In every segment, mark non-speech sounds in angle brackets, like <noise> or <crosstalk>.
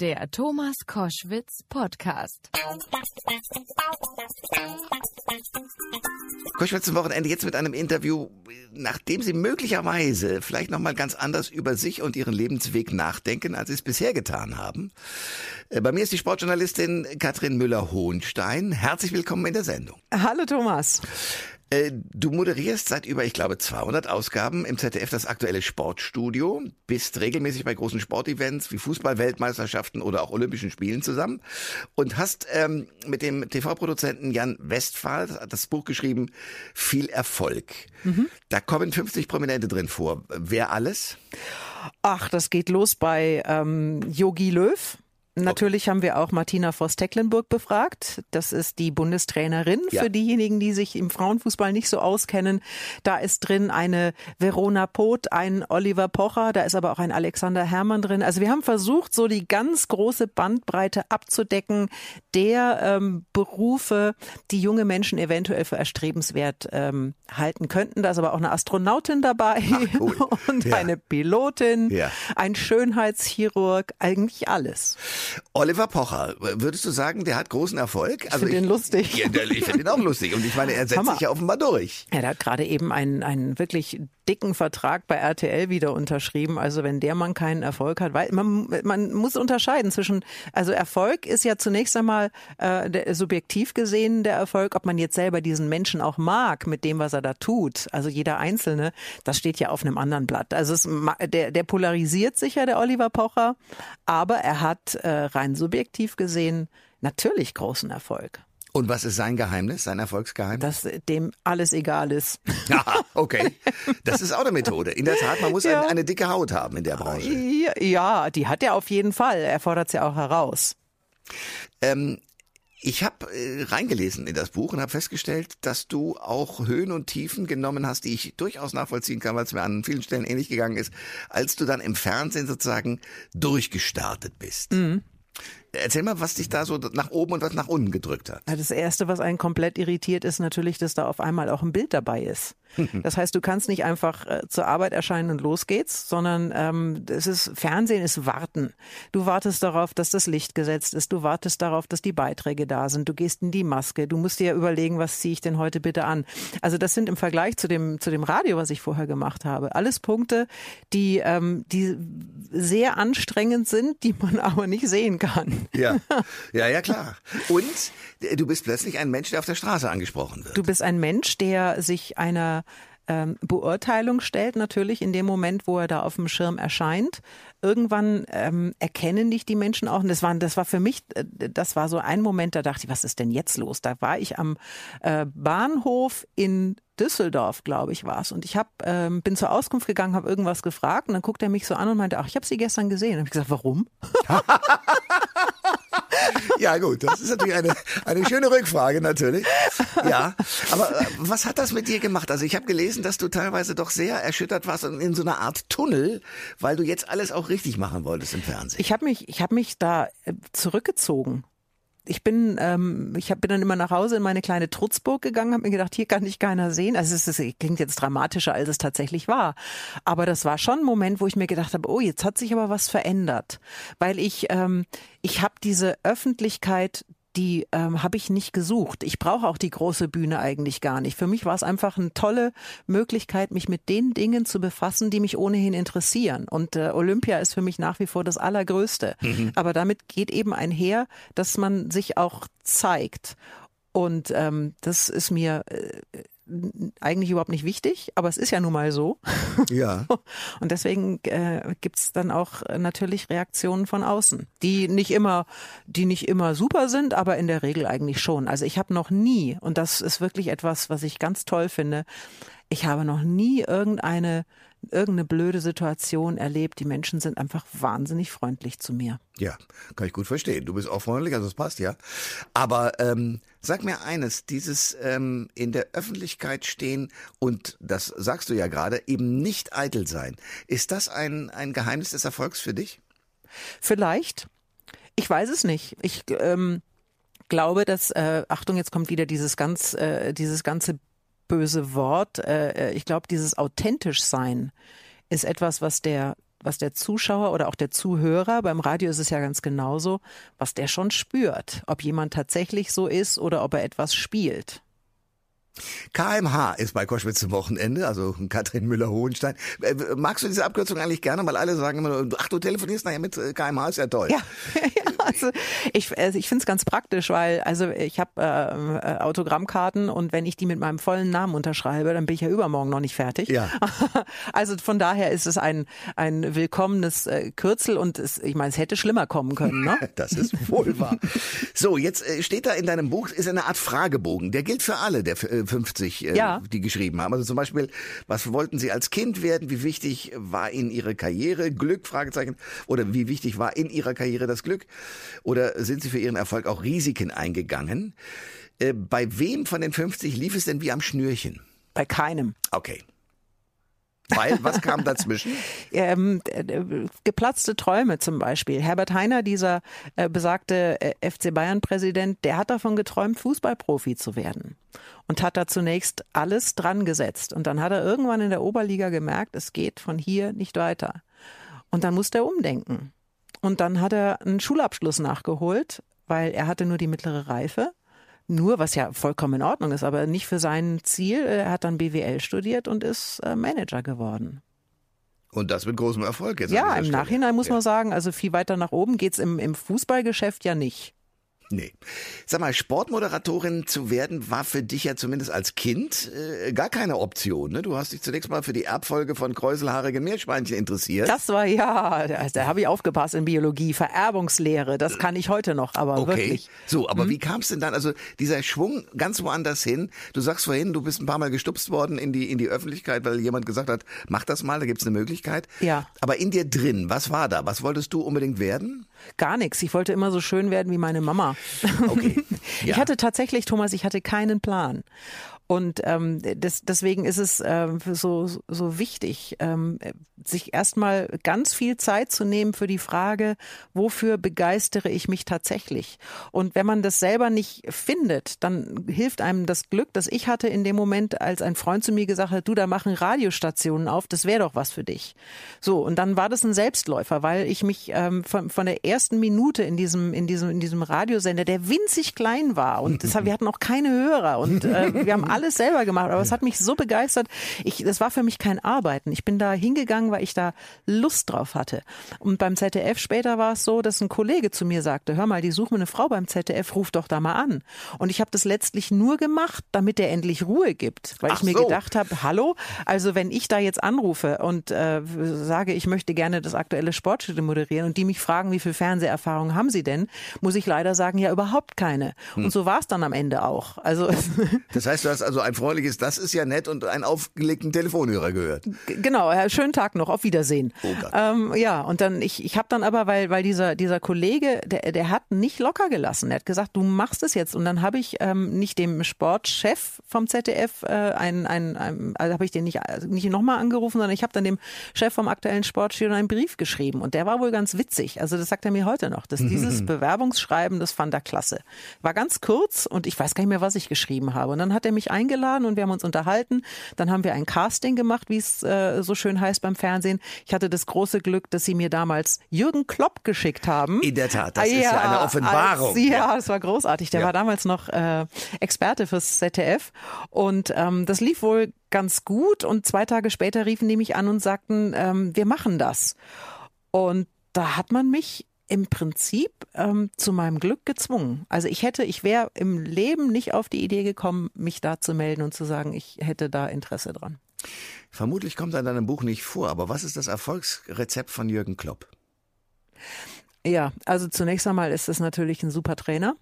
Der Thomas Koschwitz Podcast. Koschwitz zum Wochenende jetzt mit einem Interview, nachdem Sie möglicherweise vielleicht nochmal ganz anders über sich und Ihren Lebensweg nachdenken, als Sie es bisher getan haben. Äh, bei mir ist die Sportjournalistin Katrin Müller-Hohenstein. Herzlich willkommen in der Sendung. Hallo Thomas. Äh, du moderierst seit über, ich glaube, 200 Ausgaben im ZDF das aktuelle Sportstudio, bist regelmäßig bei großen Sportevents wie Fußball-Weltmeisterschaften oder auch Olympischen Spielen zusammen und hast ähm, mit dem TV-Produzenten Jan Westphal das Buch geschrieben, Viel Erfolg. Mhm. Da kommen 50 Prominente drin vor. Wer alles? Ach, das geht los bei ähm, Yogi Löw. Natürlich haben wir auch Martina Voss-Tecklenburg befragt. Das ist die Bundestrainerin ja. für diejenigen, die sich im Frauenfußball nicht so auskennen. Da ist drin eine Verona Poth, ein Oliver Pocher, da ist aber auch ein Alexander Herrmann drin. Also wir haben versucht, so die ganz große Bandbreite abzudecken der ähm, Berufe, die junge Menschen eventuell für erstrebenswert ähm, halten könnten. Da ist aber auch eine Astronautin dabei Ach, cool. <laughs> und ja. eine Pilotin, ja. ein Schönheitschirurg, eigentlich alles. Oliver Pocher, würdest du sagen, der hat großen Erfolg? Ich also finde ihn lustig. Ja, ich finde ihn auch lustig. Und ich meine, er setzt Hammer. sich ja offenbar durch. Ja, der hat gerade eben einen, einen wirklich dicken Vertrag bei RTL wieder unterschrieben. Also wenn der Mann keinen Erfolg hat, weil man, man muss unterscheiden zwischen, also Erfolg ist ja zunächst einmal äh, der, subjektiv gesehen der Erfolg, ob man jetzt selber diesen Menschen auch mag mit dem, was er da tut. Also jeder Einzelne, das steht ja auf einem anderen Blatt. Also es, der, der polarisiert sicher, der Oliver Pocher, aber er hat äh, rein subjektiv gesehen natürlich großen Erfolg. Und was ist sein Geheimnis, sein Erfolgsgeheimnis? Dass dem alles egal ist. <laughs> Ja, okay. Das ist auch eine Methode. In der Tat, man muss ja. eine, eine, dicke Haut haben in der Branche. Ja, die hat er auf jeden Fall. Er fordert es ja auch heraus. Ähm, ich habe äh, reingelesen in das Buch und habe festgestellt, dass du auch Höhen und Tiefen genommen hast, die ich durchaus nachvollziehen kann, weil es mir an vielen Stellen ähnlich gegangen ist, als du dann im Fernsehen sozusagen durchgestartet bist. Mhm. Erzähl mal, was dich da so nach oben und was nach unten gedrückt hat. Das erste, was einen komplett irritiert, ist natürlich, dass da auf einmal auch ein Bild dabei ist. <laughs> Das heißt, du kannst nicht einfach äh, zur Arbeit erscheinen und los geht's, sondern ähm, es ist Fernsehen ist Warten. Du wartest darauf, dass das Licht gesetzt ist. Du wartest darauf, dass die Beiträge da sind. Du gehst in die Maske. Du musst dir überlegen, was ziehe ich denn heute bitte an. Also das sind im Vergleich zu dem zu dem Radio, was ich vorher gemacht habe, alles Punkte, die ähm, die sehr anstrengend sind, die man <laughs> aber nicht sehen kann. <laughs> Ja, ja, ja klar. Und äh, du bist plötzlich ein Mensch, der auf der Straße angesprochen wird. Du bist ein Mensch, der sich einer ähm, Beurteilung stellt, natürlich in dem Moment, wo er da auf dem Schirm erscheint. Irgendwann ähm, erkennen dich die Menschen auch. Und das war, das war für mich, äh, das war so ein Moment, da dachte ich, was ist denn jetzt los? Da war ich am äh, Bahnhof in Düsseldorf, glaube ich, war es. Und ich hab, ähm, bin zur Auskunft gegangen, habe irgendwas gefragt und dann guckt er mich so an und meinte, ach, ich habe sie gestern gesehen. Und ich gesagt, warum? <laughs> <laughs> ja, gut, das ist natürlich eine, eine schöne Rückfrage, natürlich. Ja, aber äh, was hat das mit dir gemacht? Also ich habe gelesen, dass du teilweise doch sehr erschüttert warst und in so einer Art Tunnel, weil du jetzt alles auch richtig machen wolltest im Fernsehen. Ich habe mich, ich habe mich da äh, zurückgezogen ich bin, ähm, ich hab, bin dann immer nach Hause in meine kleine Trutzburg gegangen, habe mir gedacht, hier kann dich keiner sehen. Also es, ist, es klingt jetzt dramatischer, als es tatsächlich war. Aber das war schon ein Moment, wo ich mir gedacht habe, oh, jetzt hat sich aber was verändert. Weil ich, ähm, ich habe diese Öffentlichkeit die ähm, habe ich nicht gesucht. Ich brauche auch die große Bühne eigentlich gar nicht. Für mich war es einfach eine tolle Möglichkeit, mich mit den Dingen zu befassen, die mich ohnehin interessieren. Und äh, Olympia ist für mich nach wie vor das Allergrößte. Mhm. Aber damit geht eben einher, dass man sich auch zeigt. Und ähm, das ist mir äh, eigentlich überhaupt nicht wichtig, aber es ist ja nun mal so. Ja. <laughs> Und deswegen äh, gibt dann auch natürlich Reaktionen von außen, die nicht immer, die nicht immer super sind, aber in der Regel eigentlich schon. Also ich habe noch nie, und das ist wirklich etwas, was ich ganz toll finde, ich habe noch nie irgendeine irgendeine blöde Situation erlebt. Die Menschen sind einfach wahnsinnig freundlich zu mir. Ja, kann ich gut verstehen. Du bist auch freundlich, also es passt ja. Aber ähm, sag mir eines, dieses ähm, in der Öffentlichkeit stehen und das sagst du ja gerade, eben nicht eitel sein. Ist das ein, ein Geheimnis des Erfolgs für dich? Vielleicht. Ich weiß es nicht. Ich ähm, glaube, dass äh, Achtung, jetzt kommt wieder dieses ganz äh, dieses ganze böse Wort. Äh, äh, ich glaube, dieses authentisch sein ist etwas, was der was der Zuschauer oder auch der Zuhörer, beim Radio ist es ja ganz genauso, was der schon spürt, ob jemand tatsächlich so ist oder ob er etwas spielt. KMH ist bei Koschwitz zum Wochenende, also Katrin Müller-Hohenstein. Äh, magst du diese Abkürzung eigentlich gerne, weil alle sagen immer, ach, du telefonierst nachher mit KMH, äh, ist ja toll. Ja, <laughs> <laughs> also ich, also ich finde es ganz praktisch, weil also ich habe äh, Autogrammkarten und wenn ich die mit meinem vollen Namen unterschreibe, dann bin ich ja übermorgen noch nicht fertig. Ja. <laughs> Also von daher ist es ein, ein willkommenes äh, Kürzel und es, ich meine, es hätte schlimmer kommen können. Ne? <laughs> das ist wohl wahr. So, jetzt äh, steht da in deinem Buch, ist eine Art Fragebogen. Der gilt für alle, der 50, äh, Ja. die geschrieben haben. Also zum Beispiel, was wollten Sie als Kind werden? Wie wichtig war Ihnen Ihre Karriere? Glück? Fragezeichen. Oder wie wichtig war in Ihrer Karriere das Glück? Oder sind Sie für Ihren Erfolg auch Risiken eingegangen? Äh, bei wem von den 50 lief es denn wie am Schnürchen? Bei keinem. Okay. Weil, was kam dazwischen? <laughs> ähm, äh, geplatzte Träume zum Beispiel. Herbert Heiner, dieser äh, besagte äh, FC Bayern-Präsident, der hat davon geträumt, Fußballprofi zu werden und hat da zunächst alles dran gesetzt. Und dann hat er irgendwann in der Oberliga gemerkt, es geht von hier nicht weiter. Und dann musste er umdenken. Und dann hat er einen Schulabschluss nachgeholt, weil er hatte nur die mittlere Reife. Nur, was ja vollkommen in Ordnung ist, aber nicht für sein Ziel. Er hat dann BWL studiert und ist äh, Manager geworden. Und das mit großem Erfolg jetzt. Ja, im Stelle. Nachhinein muss Ja. man sagen, also viel weiter nach oben geht's im, im Fußballgeschäft ja nicht. Nee. Sag mal, Sportmoderatorin zu werden war für dich ja zumindest als Kind äh, gar keine Option. Ne? Du hast dich zunächst mal für die Erbfolge von kräuselhaarigen Meerschweinchen interessiert. Das war ja, da, da habe ich aufgepasst in Biologie, Vererbungslehre, das kann ich heute noch, aber Okay. wirklich. So, aber wie kam es denn dann? Also dieser Schwung ganz woanders hin. Du sagst vorhin, du bist ein paar Mal gestupst worden in die in die Öffentlichkeit, weil jemand gesagt hat, mach das mal, da gibt's eine Möglichkeit. Ja. Aber in dir drin, was war da? Was wolltest du unbedingt werden? Gar nichts. Ich wollte immer so schön werden wie meine Mama. Okay. <laughs> Ich Ja. hatte tatsächlich, Thomas, ich hatte keinen Plan. Und ähm, das, deswegen ist es ähm, so, so wichtig, ähm, sich erstmal ganz viel Zeit zu nehmen für die Frage, wofür begeistere ich mich tatsächlich? Und wenn man das selber nicht findet, dann hilft einem das Glück, das ich hatte in dem Moment, als ein Freund zu mir gesagt hat, du, da machen Radiostationen auf, das wäre doch was für dich. So, und dann war das ein Selbstläufer, weil ich mich ähm, von, von der ersten Minute in diesem, in diesem, in diesem Radiosender, der winzig klein war und <laughs> deshalb, wir hatten auch keine Hörer und äh, wir haben <laughs> alles selber gemacht, aber es hat mich so begeistert. Ich, das war für mich kein Arbeiten. Ich bin da hingegangen, weil ich da Lust drauf hatte. Und beim ZDF später war es so, dass ein Kollege zu mir sagte, hör mal, die suchen eine Frau beim ZDF, ruf doch da mal an. Und ich habe das letztlich nur gemacht, damit er endlich Ruhe gibt, weil Ach ich mir so. gedacht habe, hallo, also wenn ich da jetzt anrufe und äh, sage, ich möchte gerne das aktuelle Sportstudio moderieren und die mich fragen, wie viel Fernseherfahrung haben sie denn, muss ich leider sagen, ja überhaupt keine. Hm. Und so war es dann am Ende auch. Also Das heißt, du hast also ein freundliches, das ist ja nett und einen aufgelegten Telefonhörer gehört. Genau, ja, schönen Tag noch, auf Wiedersehen. Oh Gott. ähm, ja, und dann, ich, ich habe dann aber, weil, weil dieser, dieser Kollege, der, der hat nicht locker gelassen. Er hat gesagt, du machst es jetzt. Und dann habe ich ähm, nicht dem Sportchef vom ZDF, äh, ein, ein, ein, also habe ich den nicht, also nicht nochmal angerufen, sondern ich habe dann dem Chef vom aktuellen Sportstudio einen Brief geschrieben. Und der war wohl ganz witzig. Also das sagt er mir heute noch. Dass dieses <laughs> Bewerbungsschreiben, das fand er klasse. War ganz kurz und ich weiß gar nicht mehr, was ich geschrieben habe. Und dann hat er mich eingeladen und wir haben uns unterhalten. Dann haben wir ein Casting gemacht, wie es äh, so schön heißt beim Fernsehen. Ich hatte das große Glück, dass sie mir damals Jürgen Klopp geschickt haben. In der Tat, das ist ja eine Offenbarung. Als, ja, das war großartig. Der Ja. war damals noch äh, Experte fürs ZDF und ähm, das lief wohl ganz gut. Und zwei Tage später riefen die mich an und sagten, ähm, wir machen das. Und da hat man mich im Prinzip ähm, zu meinem Glück gezwungen. Also ich hätte, ich wäre im Leben nicht auf die Idee gekommen, mich da zu melden und zu sagen, ich hätte da Interesse dran. Vermutlich kommt er in deinem Buch nicht vor, aber was ist das Erfolgsrezept von Jürgen Klopp? Ja, also zunächst einmal ist es natürlich ein super Trainer.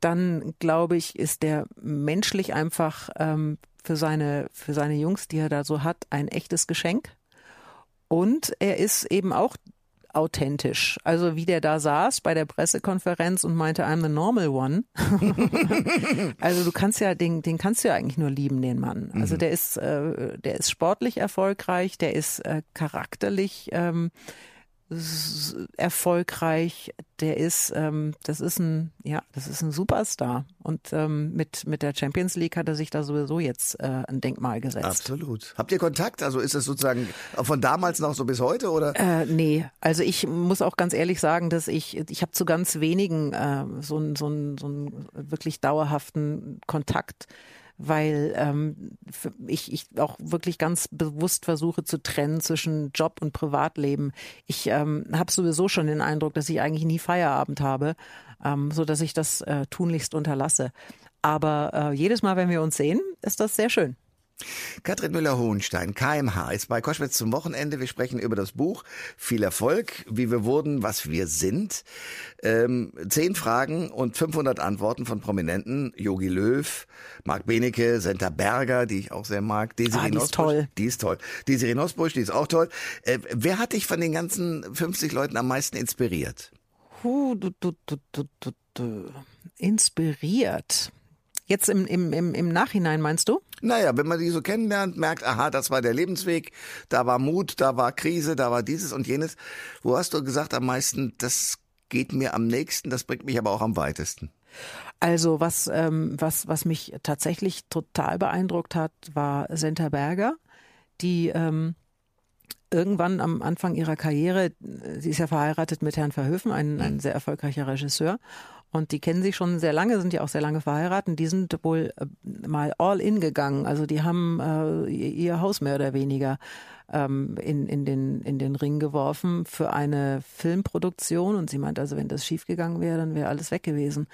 Dann glaube ich, ist der menschlich einfach ähm, für seine für seine Jungs, die er da so hat, ein echtes Geschenk. Und er ist eben auch authentisch. Also wie der da saß bei der Pressekonferenz und meinte, I'm the normal one. <laughs> also du kannst ja, den, den kannst du ja eigentlich nur lieben, den Mann. Also der ist, äh, der ist sportlich erfolgreich, der ist äh, charakterlich ähm, erfolgreich. Der ist, ähm, das ist ein, ja, das ist ein Superstar. Und ähm, mit mit der Champions League hat er sich da sowieso jetzt äh, ein Denkmal gesetzt. Absolut. Habt ihr Kontakt? Also ist es sozusagen von damals noch so bis heute oder? Äh, nee, also ich muss auch ganz ehrlich sagen, dass ich ich habe zu ganz wenigen äh, so einen so einen so einen wirklich dauerhaften Kontakt weil ähm, ich, ich auch wirklich ganz bewusst versuche zu trennen zwischen Job und Privatleben. Ich ähm, habe sowieso schon den Eindruck, dass ich eigentlich nie Feierabend habe, ähm, so dass ich das äh, tunlichst unterlasse. Aber äh, jedes Mal, wenn wir uns sehen, ist das sehr schön. Katrin Müller-Hohenstein, KMH, ist bei Koschwitz zum Wochenende. Wir sprechen über das Buch Viel Erfolg, wie wir wurden, was wir sind. Ähm, zehn Fragen und 500 Antworten von Prominenten. Yogi Löw, Marc Benecke, Senta Berger, die ich auch sehr mag. Desiree ah, die ist toll. Die ist toll. Desiree Nosbusch, die ist auch toll. Äh, wer hat dich von den ganzen 50 Leuten am meisten inspiriert? Huh, du, du, du, inspiriert. Jetzt im, im, im, im Nachhinein meinst du? Naja, wenn man die so kennenlernt, merkt, aha, das war der Lebensweg, da war Mut, da war Krise, da war dieses und jenes. Wo hast du gesagt am meisten, das geht mir am nächsten, das bringt mich aber auch am weitesten? Also was, ähm, was, was mich tatsächlich total beeindruckt hat, war Senta Berger, die ähm, irgendwann am Anfang ihrer Karriere, sie ist ja verheiratet mit Herrn Verhöfen, ein, ein sehr erfolgreicher Regisseur, und die kennen sich schon sehr lange, sind ja auch sehr lange verheiratet. Die sind wohl äh, mal all in gegangen. Also die haben äh, ihr Haus mehr oder weniger ähm, in, in, den, in den Ring geworfen für eine Filmproduktion. Und sie meint also, wenn das schiefgegangen wäre, dann wäre alles weg gewesen.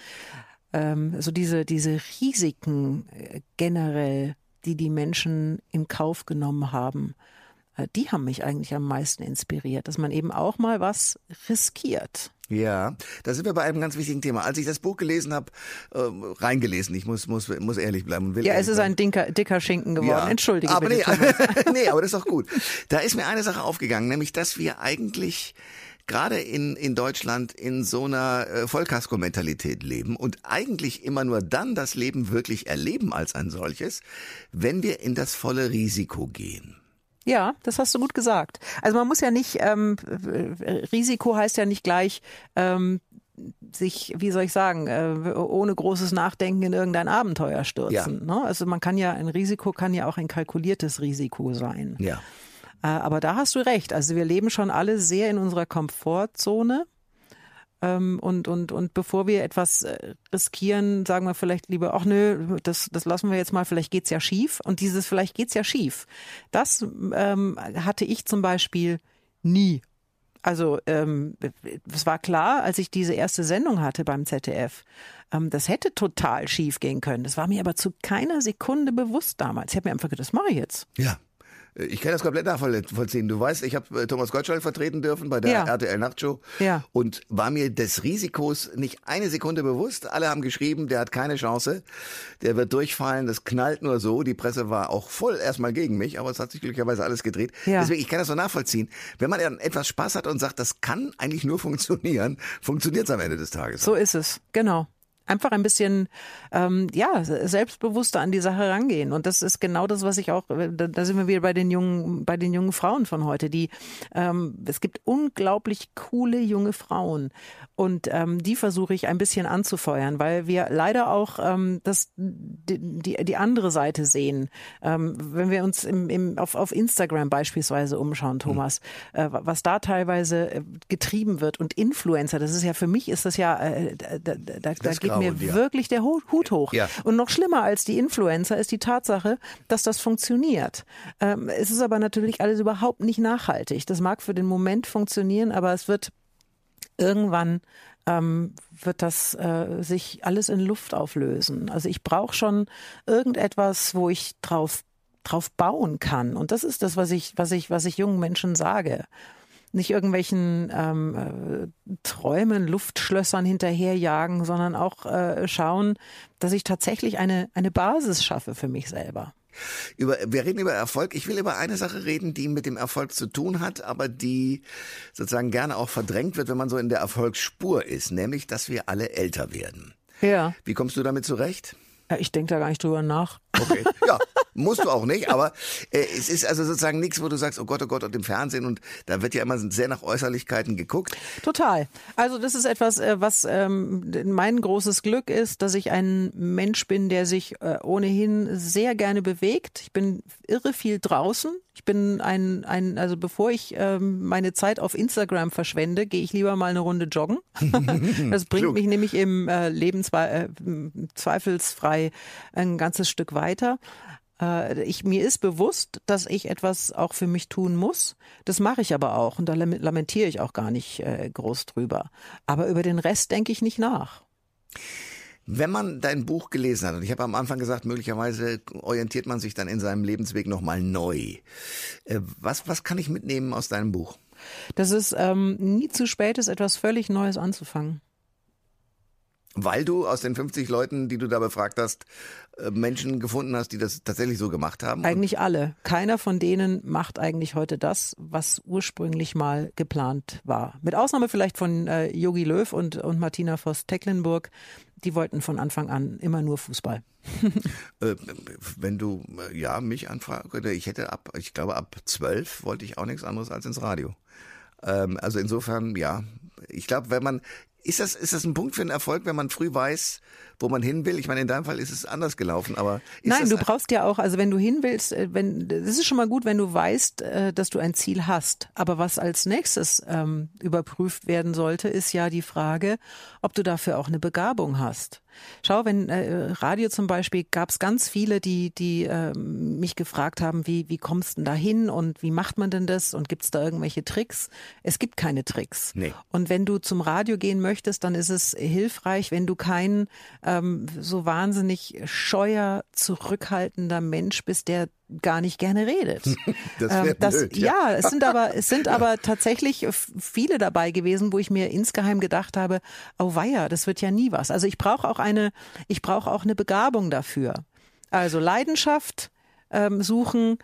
Ähm, also diese, diese Risiken äh, generell, die die Menschen in Kauf genommen haben, die haben mich eigentlich am meisten inspiriert, dass man eben auch mal was riskiert. Ja, da sind wir bei einem ganz wichtigen Thema. Als ich das Buch gelesen habe, äh, reingelesen, ich muss, muss, muss ehrlich bleiben. Und will ja, es ist ein dicker, dicker Schinken geworden. Ja, Entschuldige aber bitte. Nee, <laughs> nee, aber das ist doch gut. Da ist mir eine Sache aufgegangen, nämlich, dass wir eigentlich gerade in, in Deutschland in so einer äh, Vollkasko-Mentalität leben und eigentlich immer nur dann das Leben wirklich erleben als ein solches, wenn wir in das volle Risiko gehen. Ja, das hast du gut gesagt. Also man muss ja nicht, ähm, Risiko heißt ja nicht gleich, ähm, sich, wie soll ich sagen, äh, ohne großes Nachdenken in irgendein Abenteuer stürzen. Ja. Ne? Also man kann ja, ein Risiko kann ja auch ein kalkuliertes Risiko sein. Ja. Äh, aber da hast du recht. Also wir leben schon alle sehr in unserer Komfortzone. Ähm, und, und, und bevor wir etwas äh, riskieren, sagen wir vielleicht lieber, ach nö, das, das lassen wir jetzt mal, vielleicht geht's ja schief. Und dieses vielleicht geht's ja schief, das ähm, hatte ich zum Beispiel nie. Also ähm, es war klar, als ich diese erste Sendung hatte beim ZDF, ähm, das hätte total schief gehen können. Das war mir aber zu keiner Sekunde bewusst damals. Ich habe mir einfach gedacht, das mache ich jetzt. Ja. Ich kann das komplett nachvollziehen. Du weißt, ich habe äh, Thomas Gottschalk vertreten dürfen bei der ja. RTL Nachtshow ja. und war mir des Risikos nicht eine Sekunde bewusst. Alle haben geschrieben, der hat keine Chance, der wird durchfallen, das knallt nur so. Die Presse war auch voll erstmal gegen mich, aber es hat sich glücklicherweise alles gedreht. Ja. Deswegen, ich kann das so nachvollziehen. Wenn man dann etwas Spaß hat und sagt, das kann eigentlich nur <laughs> funktionieren, funktioniert es am Ende des Tages. So ist es, genau einfach ein bisschen ähm, ja selbstbewusster an die Sache rangehen. Und das ist genau das was ich auch äh, da, da sind wir wieder bei den jungen bei den jungen Frauen von heute die ähm, es gibt unglaublich coole junge Frauen. Und ähm, die versuche ich ein bisschen anzufeuern weil wir leider auch ähm, das die, die, die andere Seite sehen. Ähm, wenn wir uns im, im, auf, auf Instagram beispielsweise umschauen Thomas mhm. äh, was da teilweise äh, getrieben wird und Influencer das ist ja für mich ist das ja äh, da, da, da geht mir ja. wirklich der Hut hoch. Ja. Und noch schlimmer als die Influencer ist die Tatsache, dass das funktioniert. Ähm, es ist aber natürlich alles überhaupt nicht nachhaltig. Das mag für den Moment funktionieren, aber es wird irgendwann ähm, wird das äh, sich alles in Luft auflösen. Also ich brauche schon irgendetwas, wo ich drauf drauf bauen kann. Und das ist das, was ich, was ich, was ich jungen Menschen sage nicht irgendwelchen ähm, äh, Träumen, Luftschlössern hinterherjagen, sondern auch äh, schauen, dass ich tatsächlich eine, eine Basis schaffe für mich selber. Über, wir reden über Erfolg. Ich will über eine Sache reden, die mit dem Erfolg zu tun hat, aber die sozusagen gerne auch verdrängt wird, wenn man so in der Erfolgsspur ist, nämlich, dass wir alle älter werden. Ja. Wie kommst du damit zurecht? Ja, ich denke da gar nicht drüber nach. Okay, <laughs> ja, Musst du auch nicht, aber äh, es ist also sozusagen nichts, wo du sagst, oh Gott, oh Gott, und im Fernsehen und da wird ja immer sehr nach Äußerlichkeiten geguckt. Total. Also das ist etwas, äh, was ähm, mein großes Glück ist, dass ich ein Mensch bin, der sich äh, ohnehin sehr gerne bewegt. Ich bin irre viel draußen. Ich bin ein, ein also bevor ich ähm, meine Zeit auf Instagram verschwende, gehe ich lieber mal eine Runde joggen. <laughs> das bringt mich nämlich im äh, Leben zwei, äh, zweifelsfrei ein ganzes Stück weiter. Äh, ich, mir ist bewusst, dass ich etwas auch für mich tun muss. Das mache ich aber auch und da lamentiere ich auch gar nicht äh, groß drüber. Aber über den Rest denke ich nicht nach. Wenn man dein Buch gelesen hat, und ich habe am Anfang gesagt, möglicherweise orientiert man sich dann in seinem Lebensweg nochmal neu. Äh, was, was kann ich mitnehmen aus deinem Buch? Dass es ähm, nie zu spät ist, etwas völlig Neues anzufangen. Weil du aus den 50 Leuten, die du da befragt hast, äh, Menschen gefunden hast, die das tatsächlich so gemacht haben? Eigentlich alle. Keiner von denen macht eigentlich heute das, was ursprünglich mal geplant war. Mit Ausnahme vielleicht von äh, Yogi Löw und, und Martina Voss-Tecklenburg. Die wollten von Anfang an immer nur Fußball. <laughs> äh, wenn du äh, ja mich anfragst, ich hätte ab, ich glaube ab zwölf wollte ich auch nichts anderes als ins Radio. Ähm, also insofern, ja, ich glaube, wenn man ist das, ist das ein Punkt für einen Erfolg, wenn man früh weiß, wo man hin will? Ich meine, in deinem Fall ist es anders gelaufen, aber Nein, du brauchst ja auch, also wenn du hin willst, äh, wenn das ist schon mal gut, wenn du weißt, äh, dass du ein Ziel hast. Aber was als nächstes ähm, überprüft werden sollte, ist ja die Frage, ob du dafür auch eine Begabung hast. Schau, wenn äh, Radio zum Beispiel gab es ganz viele, die, die äh, mich gefragt haben, wie, wie kommst du denn da hin und wie macht man denn das und gibt es da irgendwelche Tricks? Es gibt keine Tricks. Nee. Und wenn du zum Radio gehen möchtest, dann ist es hilfreich, wenn du kein ähm, so wahnsinnig scheuer, zurückhaltender Mensch bist, der gar nicht gerne redet. <laughs> das ähm, das, blöd, ja. ja, es sind aber es sind <laughs> aber tatsächlich viele dabei gewesen, wo ich mir insgeheim gedacht habe, oh weia, das wird ja nie was. Also ich brauche auch eine ich brauche auch eine Begabung dafür. Also Leidenschaft ähm, suchen,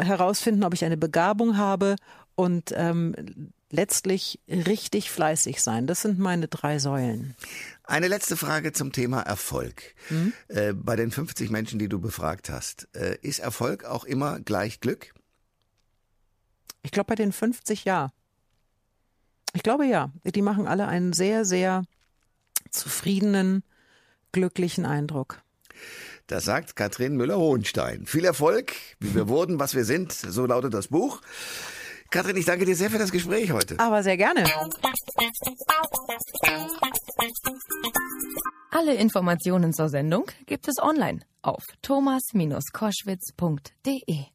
herausfinden, ob ich eine Begabung habe und ähm, letztlich richtig fleißig sein. Das sind meine drei Säulen. Eine letzte Frage zum Thema Erfolg. Mhm. Äh, bei den 50 Menschen, die du befragt hast, äh, ist Erfolg auch immer gleich Glück? Ich glaube, bei den 50 ja. Ich glaube ja. Die machen alle einen sehr, sehr zufriedenen, glücklichen Eindruck. Das sagt Katrin Müller-Hohenstein. Viel Erfolg, wie wir wurden, was wir sind, so lautet das Buch. Katrin, ich danke dir sehr für das Gespräch heute. Aber sehr gerne. Alle Informationen zur Sendung gibt es online auf thomas-koschwitz.de.